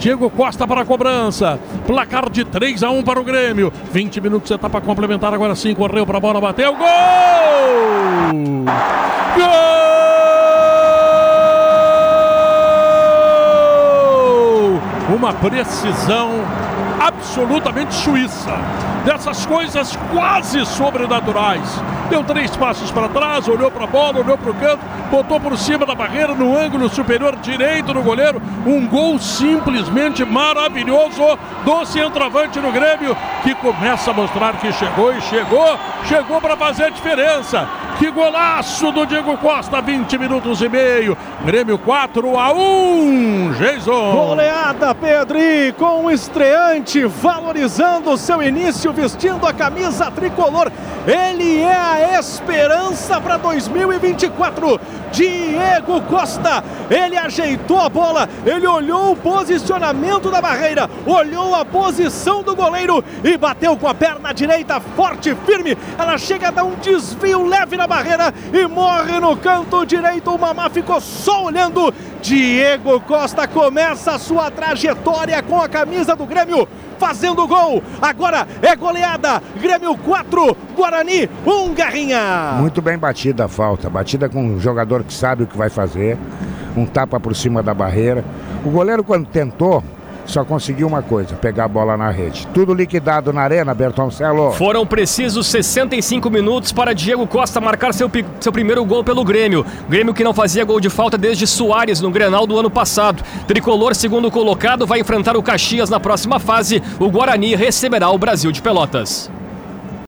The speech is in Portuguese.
Diego Costa para a cobrança. Placar de 3 a 1 para o Grêmio. 20 minutos tá para complementar. Agora sim, correu para a bola, bateu. Gol! Gol! Uma precisão absolutamente suíça. Dessas coisas quase sobrenaturais. Deu três passos para trás, olhou para a bola, olhou para o canto, botou por cima da barreira no ângulo superior direito do goleiro. Um gol simplesmente maravilhoso do centroavante no Grêmio, que começa a mostrar que chegou e chegou, chegou para fazer a diferença. Que golaço do Diego Costa, 20 minutos e meio. Grêmio 4 a 1. Jason. Goleada, Pedri, com o estreante valorizando o seu início, vestindo a camisa tricolor. Ele é esperança para 2024. Diego Costa, ele ajeitou a bola, ele olhou o posicionamento da barreira, olhou a posição do goleiro e bateu com a perna direita forte, firme. Ela chega a dar um desvio leve na barreira e morre no canto direito. O Mamá ficou só olhando. Diego Costa começa a sua trajetória com a camisa do Grêmio fazendo gol. Agora é goleada. Grêmio 4, Guarani 1, Garrinha. Muito bem batida a falta. Batida com um jogador que sabe o que vai fazer. Um tapa por cima da barreira. O goleiro, quando tentou, só conseguiu uma coisa: pegar a bola na rede. Tudo liquidado na arena, Bertoncelo. Foram precisos 65 minutos para Diego Costa marcar seu, seu primeiro gol pelo Grêmio. Grêmio que não fazia gol de falta desde Soares no Grenal do ano passado. Tricolor, segundo colocado, vai enfrentar o Caxias na próxima fase. O Guarani receberá o Brasil de Pelotas.